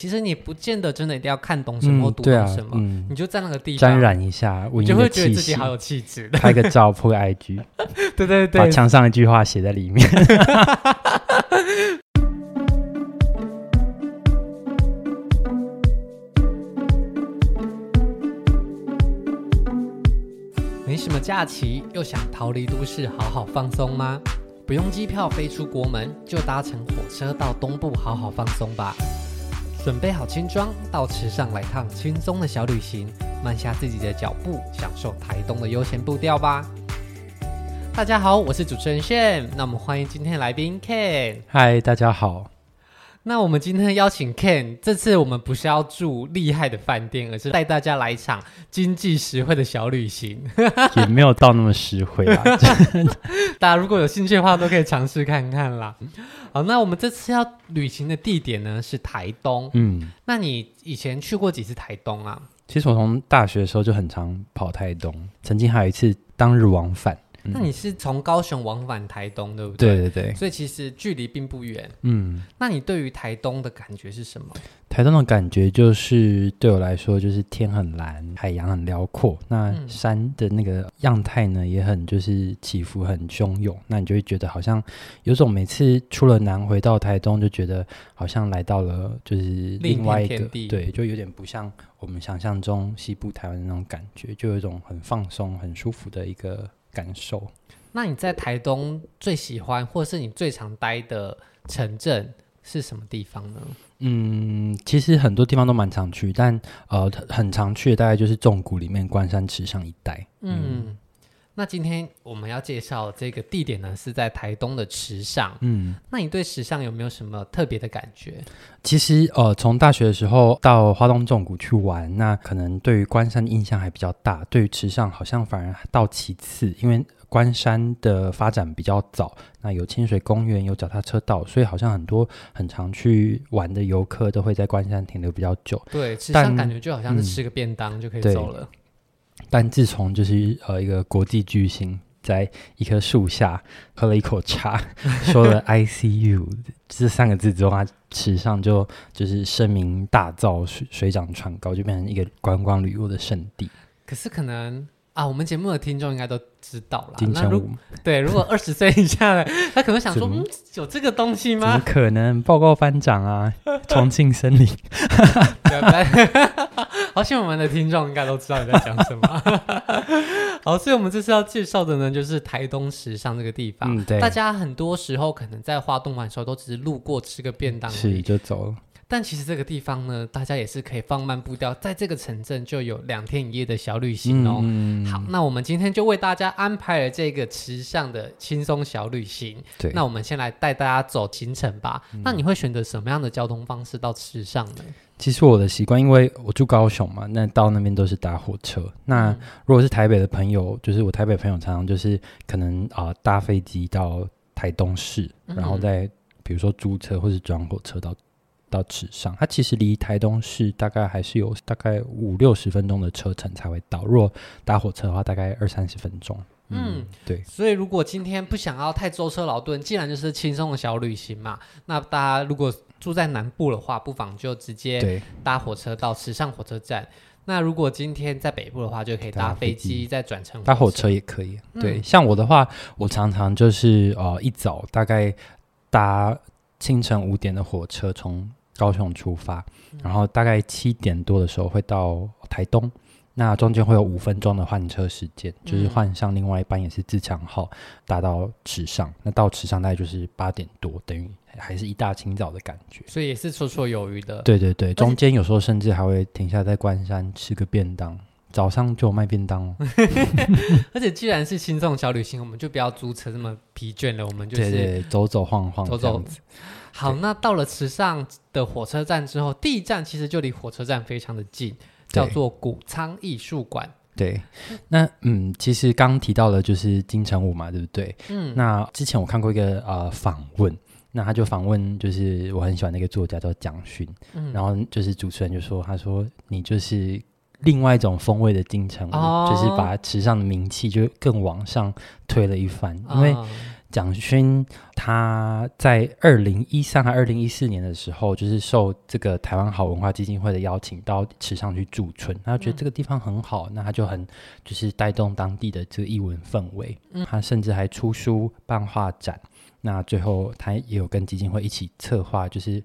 其实你不见得真的一定要看懂什么或读懂什么，嗯啊嗯、你就在那个地方沾染一下，你就会觉得自己好有气质，拍个照铺个 IG，对对对，把墙上一句话写在里面。没什么假期，又想逃离都市，好好放松吗？不用机票飞出国门，就搭乘火车到东部好好放松吧。准备好轻装，到池上来趟轻松的小旅行，慢下自己的脚步，享受台东的悠闲步调吧。大家好，我是主持人 Shane，，那我们欢迎今天来宾 Ken。嗨，大家好。那我们今天邀请 Ken，这次我们不是要住厉害的饭店，而是带大家来一场经济实惠的小旅行。也没有到那么实惠啊，大家如果有兴趣的话，都可以尝试看看啦。好，那我们这次要旅行的地点呢是台东。嗯，那你以前去过几次台东啊？其实我从大学的时候就很常跑台东，曾经还有一次当日往返。那你是从高雄往返台东，对不对？对对对。所以其实距离并不远。嗯。那你对于台东的感觉是什么？台东的感觉就是对我来说，就是天很蓝，海洋很辽阔。那山的那个样态呢，也很就是起伏很汹涌。那你就会觉得好像有种每次出了南回到台东，就觉得好像来到了就是另外一个地。对，就有点不像我们想象中西部台湾的那种感觉，就有一种很放松、很舒服的一个。感受。那你在台东最喜欢，或是你最常待的城镇是什么地方呢？嗯，其实很多地方都蛮常去，但呃，很常去的大概就是纵谷里面关山池上一带。嗯。嗯那今天我们要介绍这个地点呢，是在台东的池上。嗯，那你对池上有没有什么特别的感觉？其实，呃，从大学的时候到花东纵谷去玩，那可能对于关山的印象还比较大，对于池上好像反而到其次，因为关山的发展比较早，那有清水公园，有脚踏车道，所以好像很多很常去玩的游客都会在关山停留比较久。对，池上感觉就好像是吃个便当就可以走了。嗯但自从就是呃一个国际巨星在一棵树下喝了一口茶，说了 ICU 这三个字之后，他池上就就是声名大噪，水水涨船高，就变成一个观光旅游的圣地。可是可能啊，我们节目的听众应该都知道了。金城武对，如果 二十岁以下的，他可能想说，嗯，有这个东西吗？怎么可能？报告班长啊，重庆森林。好，像我们的听众应该都知道你在讲什么。好，所以我们这次要介绍的呢，就是台东时尚这个地方。嗯，对。大家很多时候可能在花东玩的时候，都只是路过吃个便当，是就走了。但其实这个地方呢，大家也是可以放慢步调，在这个城镇就有两天一夜的小旅行哦。嗯，好，那我们今天就为大家安排了这个池上的轻松小旅行。对，那我们先来带大家走行程吧。嗯，那你会选择什么样的交通方式到池上呢？其实我的习惯，因为我住高雄嘛，那到那边都是搭火车。那如果是台北的朋友，就是我台北朋友常常就是可能啊、呃、搭飞机到台东市，然后再比如说租车或是转火车到到池上。它其实离台东市大概还是有大概五六十分钟的车程才会到。如果搭火车的话，大概二三十分钟。嗯，对。所以如果今天不想要太舟车劳顿，既然就是轻松的小旅行嘛，那大家如果住在南部的话，不妨就直接搭火车到池上火车站。那如果今天在北部的话，就可以搭飞机再转乘。搭火车也可以。嗯、对，像我的话，我常常就是呃一早大概搭清晨五点的火车从高雄出发，嗯、然后大概七点多的时候会到台东。那中间会有五分钟的换车时间，就是换上另外一班也是自强号，搭到池上。那到池上大概就是八点多，等于还是一大清早的感觉，所以也是绰绰有余的。对对对，中间有时候甚至还会停下在关山吃个便当，早上就有卖便当哦。而且既然是轻松小旅行，我们就不要租车这么疲倦了，我们就是对对走走晃晃，走走。好，那到了池上的火车站之后，第一站其实就离火车站非常的近。叫做谷仓艺术馆。对，那嗯，其实刚提到的就是金城武嘛，对不对？嗯，那之前我看过一个呃访问，那他就访问就是我很喜欢的一个作家叫蒋勋，嗯，然后就是主持人就说，他说你就是另外一种风味的金城武，哦，就是把池上的名气就更往上推了一番，因为蒋勋他在二零一三还二零一四年的时候，就是受这个台湾好文化基金会的邀请到池上去驻村，他觉得这个地方很好，嗯、那他就很就是带动当地的这个艺文氛围。嗯、他甚至还出书办画展，那最后他也有跟基金会一起策划，就是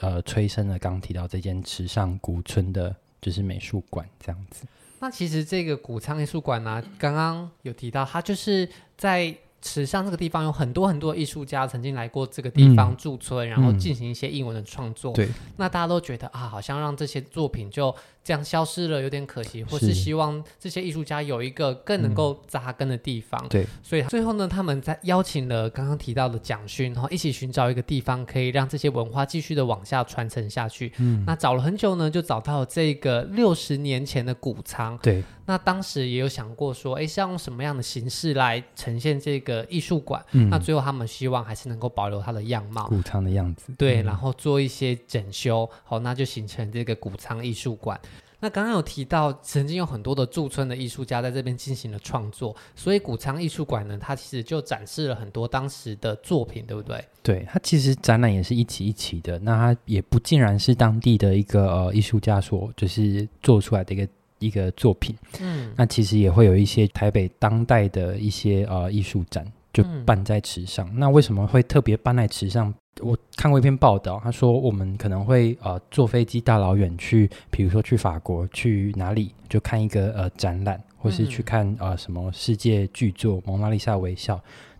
呃催生了刚刚提到这间池上古村的，就是美术馆这样子。那其实这个谷仓艺术馆呢，刚刚有提到，它就是在。池上这个地方有很多很多艺术家曾经来过这个地方驻村，嗯、然后进行一些英文的创作。对、嗯，那大家都觉得啊，好像让这些作品就这样消失了，有点可惜，或是希望这些艺术家有一个更能够扎根的地方。对、嗯，所以最后呢，他们在邀请了刚刚提到的蒋勋，然后一起寻找一个地方，可以让这些文化继续的往下传承下去。嗯，那找了很久呢，就找到了这个六十年前的谷仓。对。那当时也有想过说，哎，是要用什么样的形式来呈现这个艺术馆？嗯，那最后他们希望还是能够保留它的样貌，谷仓的样子。对，嗯、然后做一些整修，好，那就形成这个谷仓艺术馆。那刚刚有提到，曾经有很多的驻村的艺术家在这边进行了创作，所以谷仓艺术馆呢，它其实就展示了很多当时的作品，对不对？对，它其实展览也是一期一期的，那它也不尽然是当地的一个呃艺术家所就是做出来的一个。一个作品，嗯，那其实也会有一些台北当代的一些呃艺术展，就办在池上。嗯、那为什么会特别办在池上？我看过一篇报道，他说我们可能会呃坐飞机大老远去，比如说去法国，去哪里就看一个呃展览，或是去看呃什么世界巨作《蒙娜丽莎微笑》。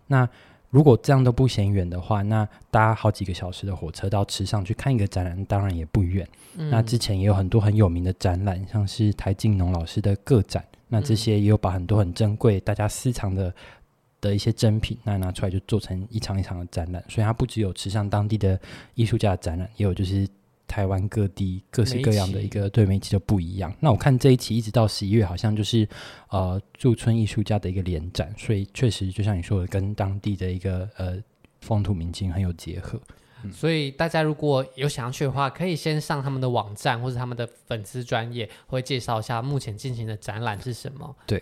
那如果这样都不嫌远的话，那搭好几个小时的火车到池上去看一个展览，当然也不远。嗯、那之前也有很多很有名的展览，像是台静农老师的个展，那这些也有把很多很珍贵、大家私藏的的一些珍品，那拿出来就做成一场一场的展览。所以它不只有池上当地的艺术家的展览，也有就是。台湾各地各式各样的一个对媒体都不一样。那我看这一期一直到十一月，好像就是呃驻村艺术家的一个联展，所以确实就像你说的，跟当地的一个呃风土民情很有结合。嗯、所以大家如果有想要去的话，可以先上他们的网站或者他们的粉丝专业，会介绍一下目前进行的展览是什么。对。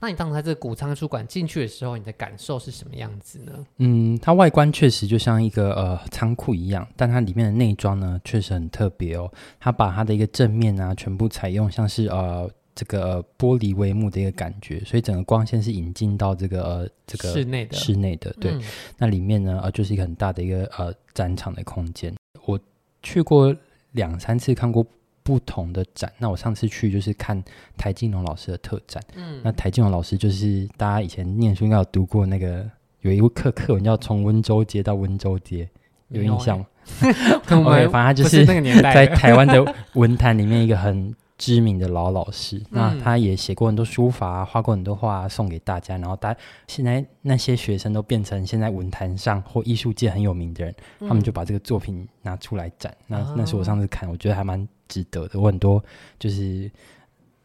那你当时在这个谷仓书馆进去的时候，你的感受是什么样子呢？嗯，它外观确实就像一个呃仓库一样，但它里面的内装呢确实很特别哦。它把它的一个正面啊全部采用像是呃这个、呃、玻璃帷幕的一个感觉，所以整个光线是引进到这个呃这个室内的室内的。对，嗯、那里面呢呃就是一个很大的一个呃展场的空间。我去过两三次看过。不同的展，那我上次去就是看台静农老师的特展。嗯，那台静农老师就是大家以前念书应该有读过那个，有一部课课文叫《从温州街到温州街》，有印象吗？对，反正他就是那个年代在台湾的文坛里面一个很。知名的老老师，那他也写过很多书法，画过很多画送给大家。然后，大现在那些学生都变成现在文坛上或艺术界很有名的人，嗯、他们就把这个作品拿出来展。那那是我上次看，我觉得还蛮值得的。我很多就是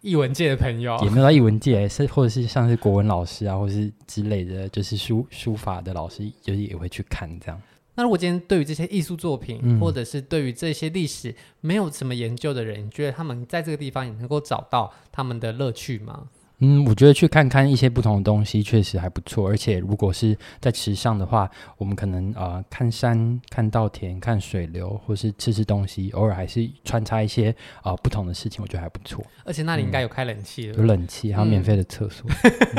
译文界的朋友，也没有到译文界，是或者是像是国文老师啊，或者是之类的，就是书书法的老师，就是也会去看这样。那如果今天对于这些艺术作品，嗯、或者是对于这些历史没有什么研究的人，你觉得他们在这个地方也能够找到他们的乐趣吗？嗯，我觉得去看看一些不同的东西确实还不错，而且如果是在池上的话，我们可能呃看山、看稻田、看水流，或是吃吃东西，偶尔还是穿插一些呃不同的事情，我觉得还不错。而且那里应该有开冷气，有冷气，还有免费的厕所。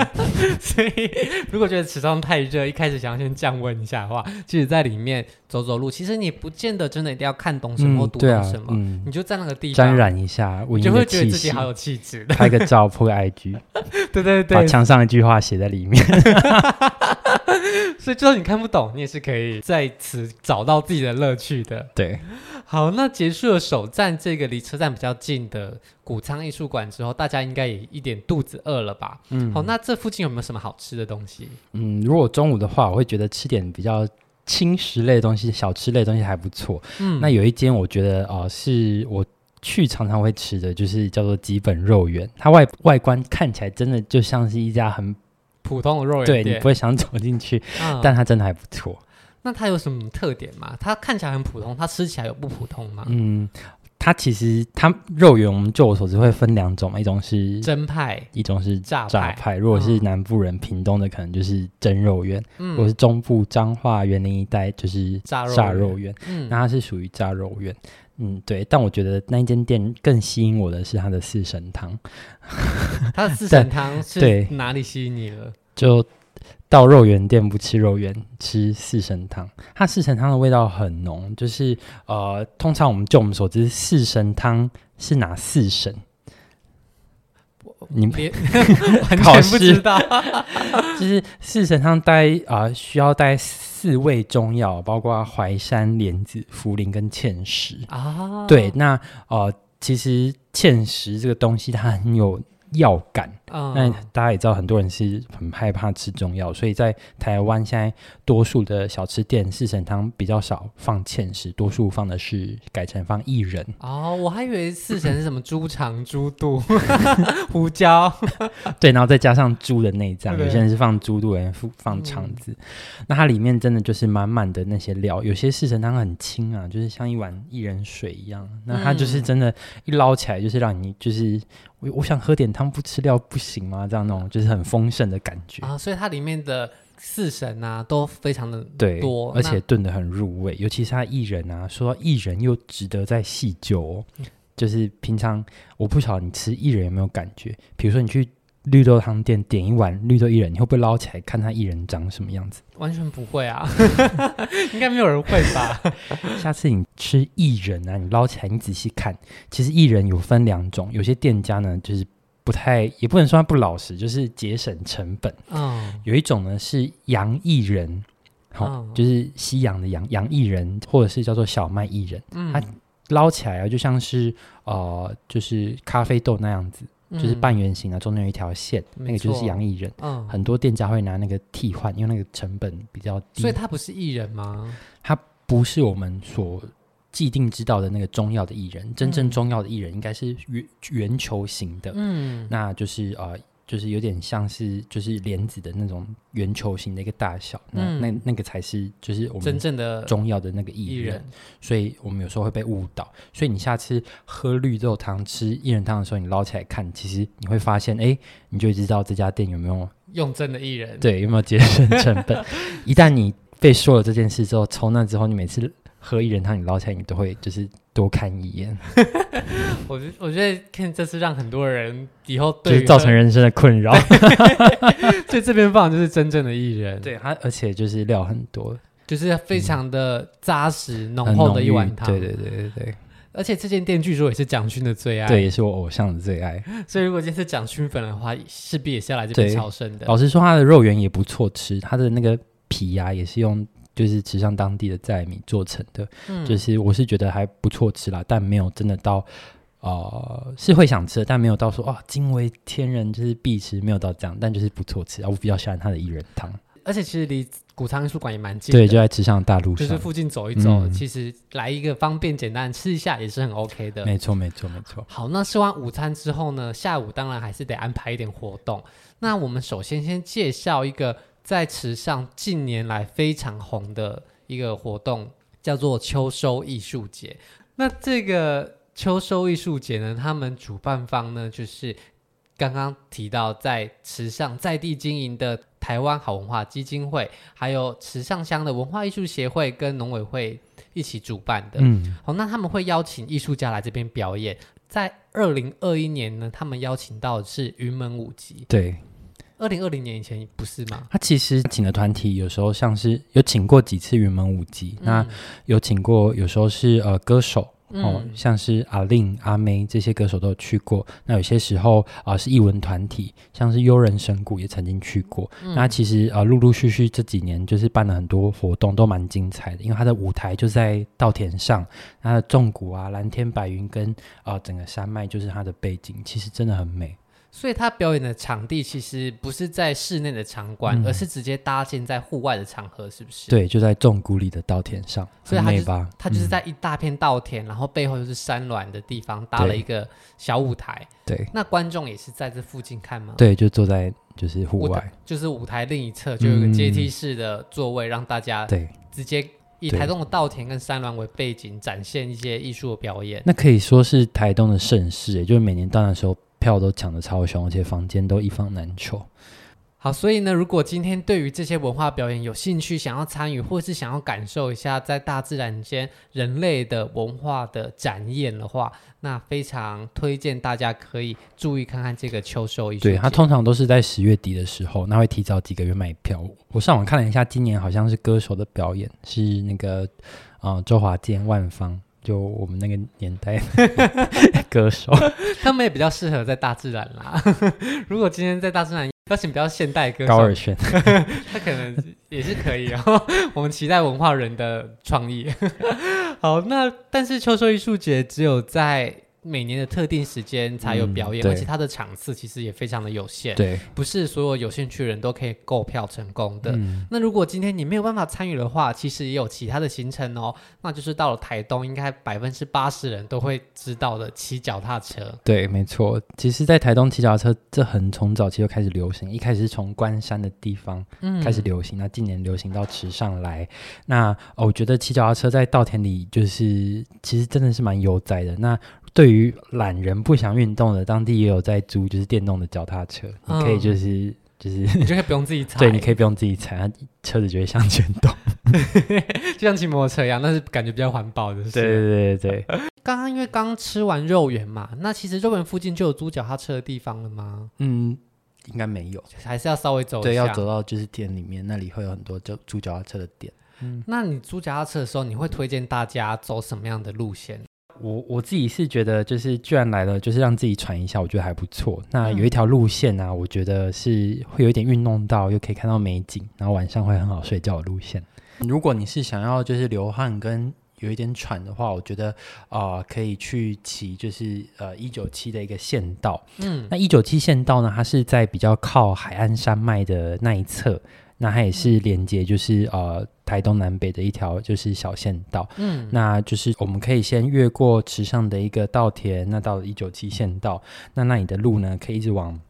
所以如果觉得池上太热，一开始想要先降温一下的话，其实在里面走走路，其实你不见得真的一定要看懂什么或读懂什么，你就在那个地方沾染一下，你就会觉得自己好有气质，拍个 照破个 IG。对对对，把墙上一句话写在里面，所以就算你看不懂，你也是可以在此找到自己的乐趣的。对，好，那结束了首站这个离车站比较近的谷仓艺术馆之后，大家应该也一点肚子饿了吧？嗯，好，那这附近有没有什么好吃的东西？嗯，如果中午的话，我会觉得吃点比较轻食类的东西，小吃类的东西还不错。嗯，那有一间我觉得啊、呃，是我。去常常会吃的就是叫做基本肉圆，它外外观看起来真的就像是一家很普通的肉圆店，对，你不会想走进去，嗯、但它真的还不错。那它有什么特点吗？它看起来很普通，它吃起来有不普通吗？嗯，它其实它肉圆，我们就我所知会分两种嘛，一种是蒸派，一种是炸炸派。如果是南部人，屏东的可能就是蒸肉圆；如果是中部彰化园林一带，就是炸肉圆。嗯，那它是属于炸肉圆。嗯，对。但我觉得那间店更吸引我的是它的四神汤。它的四神汤是哪里吸引你了？就。到肉圆店不吃肉圆，吃四神汤。它四神汤的味道很浓，就是呃，通常我们就我们所知，四神汤是哪四神？你别 完全不知道，就是四神汤带啊、呃，需要带四味中药，包括淮山、莲子、茯苓跟芡实啊。对，那呃，其实芡实这个东西它很有药感。嗯，那大家也知道，很多人是很害怕吃中药，所以在台湾现在多数的小吃店四神汤比较少放芡实，多数放的是改成放薏仁。哦，我还以为四神是什么猪肠、猪肚、胡椒，对，然后再加上猪的内脏，有些人是放猪肚，有人放肠子。嗯、那它里面真的就是满满的那些料，有些四神汤很轻啊，就是像一碗薏仁水一样。那它就是真的，一捞起来就是让你就是我我想喝点汤，不吃料不。行吗？这样那种就是很丰盛的感觉啊，所以它里面的四神啊都非常的多，而且炖的很入味。尤其是它薏仁啊，说到薏仁又值得再细究哦。嗯、就是平常我不晓得你吃薏仁有没有感觉？比如说你去绿豆汤店点一碗绿豆薏仁，你会不会捞起来看它薏仁长什么样子？完全不会啊，应该没有人会吧？下次你吃薏仁啊，你捞起来你仔细看，其实薏仁有分两种，有些店家呢就是。不太，也不能说它不老实，就是节省成本。嗯，有一种呢是洋薏仁，好、就是西洋的洋洋薏仁，或者是叫做小麦薏仁。嗯，它捞起来啊，就像是呃，就是咖啡豆那样子，嗯、就是半圆形的，中间有一条线，那个就是洋薏仁。嗯，很多店家会拿那个替换，因为那个成本比较低。所以它不是薏仁吗？它不是我们所。既定知道的那个中药的艺人，真正中药的艺人应该是圆圆球形的，嗯，那就是呃，就是有点像是就是莲子的那种圆球形的一个大小，嗯、那那那个才是就是我们真正的中药的那个薏仁，所以我们有时候会被误导，所以你下次喝绿豆汤吃薏仁汤的时候，你捞起来看，其实你会发现，哎，你就知道这家店有没有用真的薏仁，对，有没有节省成本。一旦你被说了这件事之后，从那之后，你每次。喝薏仁汤，你捞起来，你都会就是多看一眼。我觉我觉得看这次让很多人以后对造成人生的困扰。所以这边放的就是真正的薏仁，对它，而且就是料很多，就是非常的扎实浓厚的一碗汤。对对对对对。而且这间店据说也是蒋勋的最爱，对，也是我偶像的最爱。所以如果今天是蒋勋粉的话，势必也是要来这边朝圣的。老实说，他的肉圆也不错吃，它的那个皮呀、啊、也是用。就是池上当地的在米做成的，嗯、就是我是觉得还不错吃啦，但没有真的到，呃，是会想吃的，但没有到说啊惊为天人，就是必吃，没有到这样，但就是不错吃啊。我比较喜欢它的薏仁汤，而且其实离古仓艺术馆也蛮近的，对，就在池上大路上，就是附近走一走，嗯、其实来一个方便简单吃一下也是很 OK 的。没错，没错，没错。好，那吃完午餐之后呢，下午当然还是得安排一点活动。那我们首先先介绍一个。在池上近年来非常红的一个活动叫做秋收艺术节。那这个秋收艺术节呢，他们主办方呢就是刚刚提到在池上在地经营的台湾好文化基金会，还有池上乡的文化艺术协会跟农委会一起主办的。嗯，好，那他们会邀请艺术家来这边表演。在二零二一年呢，他们邀请到的是云门舞集。对。二零二零年以前不是吗？他其实请的团体有时候像是有请过几次云门舞集，嗯、那有请过，有时候是呃歌手、嗯、哦，像是阿令、阿妹这些歌手都有去过。那有些时候啊、呃、是艺文团体，像是悠人神谷也曾经去过。嗯、那其实啊陆陆续续这几年就是办了很多活动，都蛮精彩的。因为他的舞台就在稻田上，他的纵谷啊、蓝天白云跟啊、呃、整个山脉就是他的背景，其实真的很美。所以他表演的场地其实不是在室内的场馆，嗯、而是直接搭建在户外的场合，是不是？对，就在纵谷里的稻田上，所以他就他就是在一大片稻田，嗯、然后背后就是山峦的地方搭了一个小舞台。对，那观众也是在这附近看吗？对，就坐在就是户外，就是舞台另一侧就有一个阶梯式的座位，嗯、让大家对直接以台东的稻田跟山峦为背景，展现一些艺术的表演。那可以说是台东的盛事，就是每年到那时候票都抢得超凶，而且房间都一房难求。好，所以呢，如果今天对于这些文化表演有兴趣，想要参与，或是想要感受一下在大自然间人类的文化的展演的话，那非常推荐大家可以注意看看这个秋收艺术。对，它通常都是在十月底的时候，那会提早几个月买票。我上网看了一下，今年好像是歌手的表演，是那个啊、呃、周华健、万芳，就我们那个年代 歌手，他们也比较适合在大自然啦。如果今天在大自然。邀请比较现代歌手，高尔宣，他可能也是可以哦。我们期待文化人的创意。好，那但是秋收艺术节只有在。每年的特定时间才有表演，嗯、而且它的场次其实也非常的有限，对，不是所有有兴趣的人都可以购票成功的。嗯、那如果今天你没有办法参与的话，其实也有其他的行程哦，那就是到了台东，应该百分之八十人都会知道的骑脚踏车。对，没错，其实，在台东骑脚踏车这很从早期就开始流行，一开始是从关山的地方开始流行，嗯、那近年流行到池上来。那、哦、我觉得骑脚踏车在稻田里就是其实真的是蛮悠哉的。那对于懒人不想运动的，当地也有在租，就是电动的脚踏车，嗯、你可以就是就是，你就可以不用自己踩，对，你可以不用自己踩，它车子就会向前动，就像骑摩托车一样，但是感觉比较环保的。对对对对。刚刚因为刚吃完肉圆嘛，那其实肉圆附近就有租脚踏车的地方了吗？嗯，应该没有，还是要稍微走一下。对，要走到就是店里面，那里会有很多就租脚踏车的店。嗯，那你租脚踏车的时候，你会推荐大家走什么样的路线？我我自己是觉得，就是居然来了，就是让自己喘一下，我觉得还不错。那有一条路线呢、啊，我觉得是会有一点运动到，又可以看到美景，然后晚上会很好睡觉的路线。如果你是想要就是流汗跟有一点喘的话，我觉得啊、呃，可以去骑就是呃一九七的一个县道。嗯，那一九七县道呢，它是在比较靠海岸山脉的那一侧。那它也是连接，就是呃台东南北的一条就是小县道。嗯，那就是我们可以先越过池上的一个稻田，那到了一九七县道，那那里的路呢，可以一直往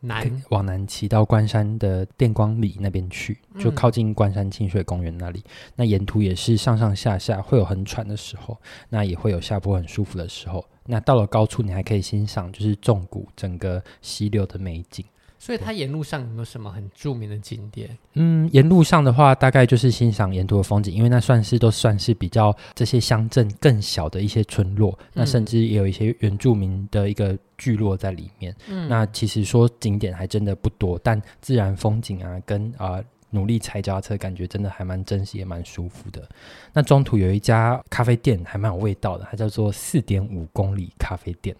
南往南骑到关山的电光里那边去，就靠近关山清水公园那里。嗯、那沿途也是上上下下会有很喘的时候，那也会有下坡很舒服的时候。那到了高处，你还可以欣赏就是纵谷整个溪流的美景。所以它沿路上有没有什么很著名的景点？嗯，沿路上的话，大概就是欣赏沿途的风景，因为那算是都算是比较这些乡镇更小的一些村落，嗯、那甚至也有一些原住民的一个聚落在里面。嗯，那其实说景点还真的不多，但自然风景啊，跟啊、呃、努力踩脚踏车，感觉真的还蛮珍惜，也蛮舒服的。那中途有一家咖啡店，还蛮有味道的，它叫做四点五公里咖啡店。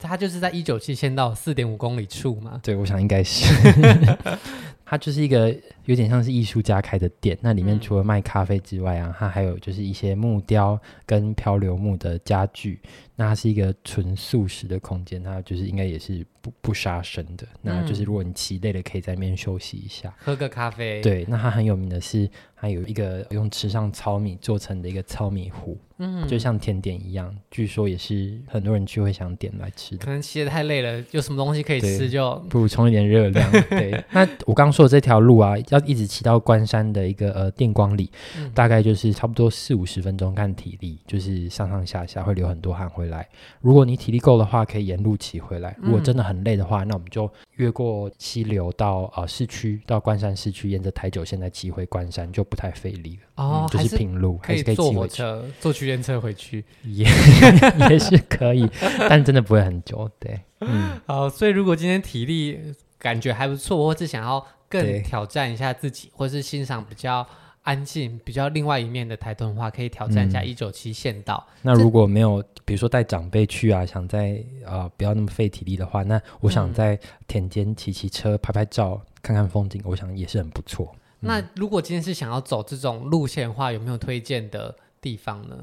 它就是在一九七县到四点五公里处嘛？对，我想应该是。它就是一个有点像是艺术家开的店，那里面除了卖咖啡之外啊，嗯、它还有就是一些木雕跟漂流木的家具。那它是一个纯素食的空间，它就是应该也是不不杀生的。那就是如果你骑累了，可以在那边休息一下，喝个咖啡。对，那它很有名的是，它有一个用池上糙米做成的一个糙米糊，嗯，就像甜点一样，据说也是很多人去会想点来吃的。可能骑得太累了，有什么东西可以吃就补充一点热量。对，那我刚说的这条路啊，要一直骑到关山的一个呃电光里，嗯、大概就是差不多四五十分钟，看体力，就是上上下下会流很多汗回来。来，如果你体力够的话，可以沿路骑回来。如果真的很累的话，嗯、那我们就越过溪流到呃市区，到关山市区，沿着台九线再骑回关山，就不太费力了。哦、嗯，就是平路，还是可以坐火车、坐区间车回去，也 也是可以，但真的不会很久。对，嗯，好，所以如果今天体力感觉还不错，或是想要更挑战一下自己，或是欣赏比较。安静比较另外一面的台东的话，可以挑战一下一九七县道。嗯、那如果没有，比如说带长辈去啊，想在啊、呃、不要那么费体力的话，那我想在田间骑骑车、拍拍照、看看风景，我想也是很不错。嗯、那如果今天是想要走这种路线的话，有没有推荐的地方呢？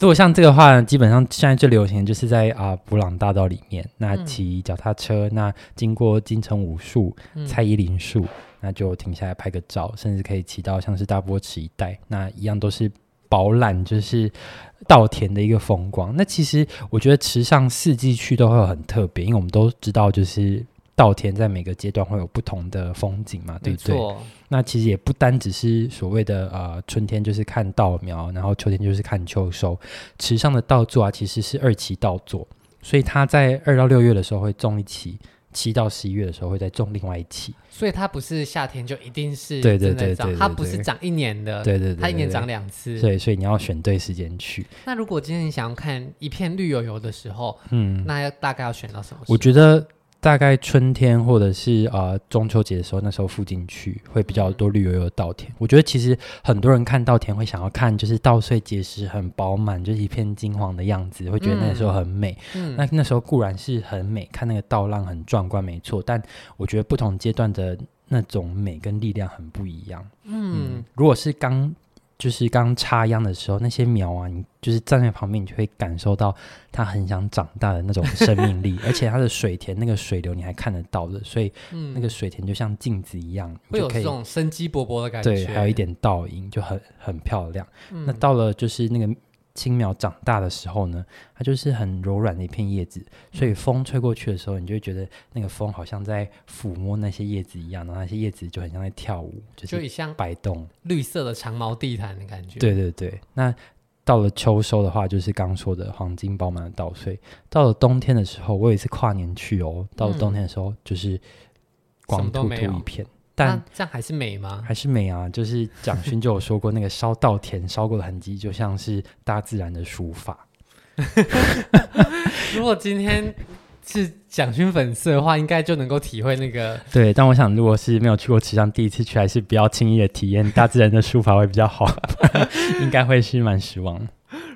如果像这个话，基本上现在最流行的就是在啊、呃、布朗大道里面，那骑脚踏车，嗯、那经过金城武术、蔡依林树。嗯那就停下来拍个照，甚至可以骑到像是大波池一带，那一样都是饱览就是稻田的一个风光。那其实我觉得池上四季去都会很特别，因为我们都知道就是稻田在每个阶段会有不同的风景嘛，对不对？那其实也不单只是所谓的呃春天就是看稻苗，然后秋天就是看秋收。池上的稻作啊，其实是二期稻作，所以它在二到六月的时候会种一期。七到十一月的时候会再种另外一期，所以它不是夏天就一定是对对对对，它不是长一年的，对对对，它一年长两次，对，所以你要选对时间去。那如果今天你想要看一片绿油油的时候，嗯，那要大概要选到什么？我觉得。大概春天或者是呃中秋节的时候，那时候附近去会比较多绿油油的稻田。我觉得其实很多人看稻田会想要看，就是稻穗结实很饱满，就是一片金黄的样子，会觉得那时候很美。嗯，那那时候固然是很美，看那个稻浪很壮观，没错。但我觉得不同阶段的那种美跟力量很不一样。嗯，嗯，如果是刚。就是刚插秧的时候，那些苗啊，你就是站在旁边，你就会感受到它很想长大的那种生命力，而且它的水田那个水流你还看得到的，所以那个水田就像镜子一样，会有这种生机勃勃的感觉。对，还有一点倒影，就很很漂亮。嗯、那到了就是那个。青苗长大的时候呢，它就是很柔软的一片叶子，所以风吹过去的时候，你就会觉得那个风好像在抚摸那些叶子一样，然后那些叶子就很像在跳舞，就是像摆动绿色的长毛地毯的感觉。对对对，那到了秋收的话，就是刚说的黄金饱满的稻穗。到了冬天的时候，我有一次跨年去哦，到了冬天的时候，就是光秃秃一片。但这样还是美吗？还是美啊！就是蒋勋就有说过，那个烧稻田烧过的痕迹，就像是大自然的书法。如果今天是蒋勋粉丝的话，应该就能够体会那个。对，但我想，如果是没有去过池上，第一次去，还是不要轻易的体验大自然的书法会比较好，应该会是蛮失望。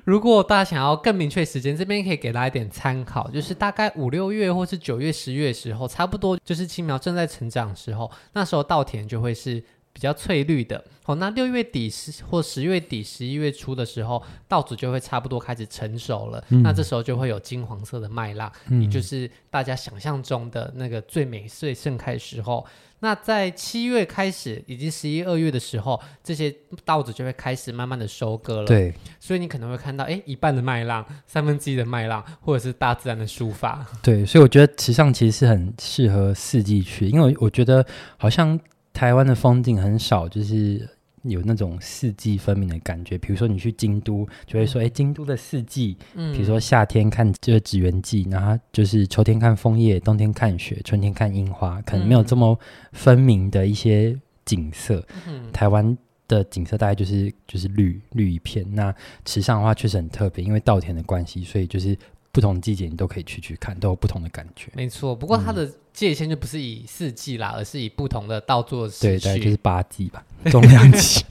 如果大家想要更明确时间，这边可以给大家一点参考，就是大概五六月或是九月、十月时候，差不多就是青苗正在成长的时候，那时候稻田就会是比较翠绿的。哦，那六月底十或十月底、十一月初的时候，稻子就会差不多开始成熟了。嗯、那这时候就会有金黄色的麦浪，也、嗯、就是大家想象中的那个最美、最盛开的时候。那在七月开始，以及十一二月的时候，这些稻子就会开始慢慢的收割了。对，所以你可能会看到，哎，一半的麦浪，三分之一的麦浪，或者是大自然的书法。对，所以我觉得池上其实是很适合四季去，因为我觉得好像台湾的风景很少，就是。有那种四季分明的感觉，比如说你去京都，就会说，哎、嗯，京都的四季，嗯，比如说夏天看这个祇园季，然后就是秋天看枫叶，冬天看雪，春天看樱花，可能没有这么分明的一些景色。嗯，台湾的景色大概就是就是绿绿一片。那池上的话确实很特别，因为稻田的关系，所以就是。不同的季节你都可以去去看，都有不同的感觉。没错，不过它的界限就不是以四季啦，嗯、而是以不同的稻作。对，大概就是八季吧，重量级。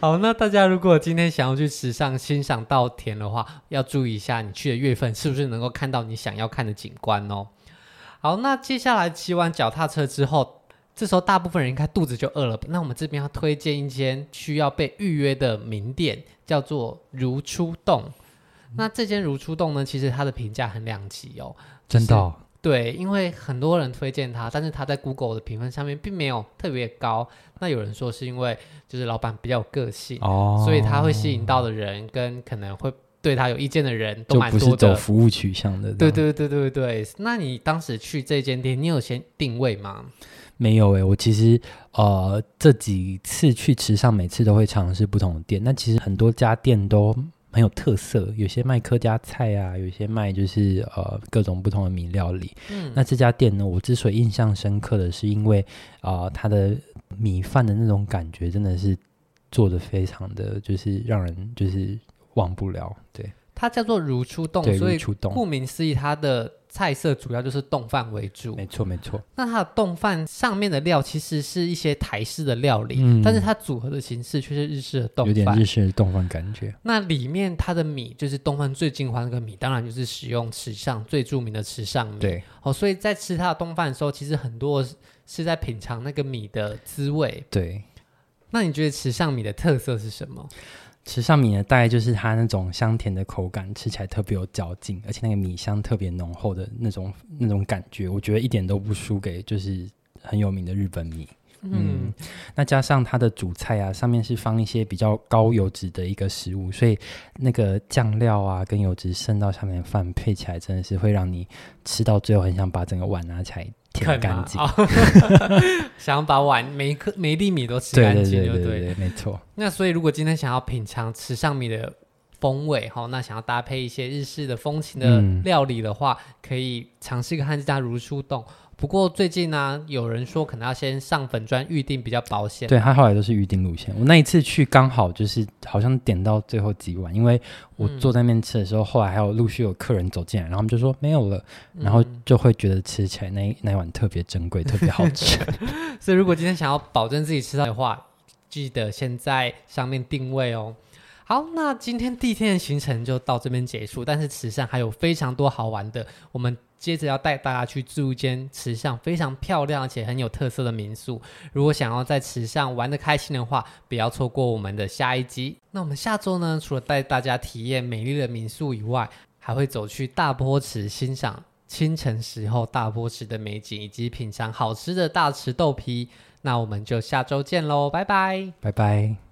好，那大家如果今天想要去池上欣赏稻田的话，要注意一下你去的月份是不是能够看到你想要看的景观哦。好，那接下来骑完脚踏车之后，这时候大部分人应该肚子就饿了。那我们这边要推荐一间需要被预约的名店，叫做如初洞。那这间如初洞呢，其实它的评价很两极哦，真的、哦。对，因为很多人推荐它，但是它在 Google 的评分上面并没有特别高。那有人说是因为就是老板比较有个性哦，所以他会吸引到的人跟可能会对他有意见的人都蛮多的。就不是走服务取向的。对对对对对。那你当时去这间店，你有先定位吗？没有诶、欸，我其实呃这几次去池上，每次都会尝试不同的店。那其实很多家店都。很有特色，有些卖客家菜啊，有些卖就是呃各种不同的米料理。嗯，那这家店呢，我之所以印象深刻的是因为啊、呃，它的米饭的那种感觉真的是做的非常的就是让人就是忘不了。对，它叫做如初洞，所以顾名思义，它的。菜色主要就是冻饭为主，没错没错。那它的冻饭上面的料其实是一些台式的料理，嗯、但是它组合的形式却是日式的丼饭，有点日式的丼饭感觉。那里面它的米就是丼饭最精华那个米，当然就是使用池上最著名的池上米。对，哦，所以在吃它的冻饭的时候，其实很多是在品尝那个米的滋味。对，那你觉得池上米的特色是什么？池上米呢，大概就是它那种香甜的口感，吃起来特别有嚼劲，而且那个米香特别浓厚的那种那种感觉，我觉得一点都不输给就是很有名的日本米。嗯，嗯，那加上它的主菜啊，上面是放一些比较高油脂的一个食物，所以那个酱料啊跟油脂渗到下面的饭配起来，真的是会让你吃到最后很想把整个碗拿起来舔干净，哦、想把碗每一颗每一粒米都吃干净，对对对对，没错。那所以如果今天想要品尝池上米的风味，哈，那想要搭配一些日式的风情的料理的话，嗯、可以尝试一个汉字家如初丼。不过最近呢、啊，有人说可能要先上粉砖预定比较保险。对，他后来都是预定路线。我那一次去刚好就是好像点到最后几碗，因为我坐在那边吃的时候，嗯、后来还有陆续有客人走进来，然后他们就说没有了，然后就会觉得吃起来那那碗特别珍贵，特别好吃。所以如果今天想要保证自己吃到的话，记得先在上面定位哦。好，那今天第一天的行程就到这边结束。但是池上还有非常多好玩的，我们接着要带大家去住一间池上非常漂亮而且很有特色的民宿。如果想要在池上玩得开心的话，不要错过我们的下一集。那我们下周呢，除了带大家体验美丽的民宿以外，还会走去大坡池欣赏清晨时候大坡池的美景，以及品尝好吃的大池豆皮。那我们就下周见喽，拜拜，拜拜。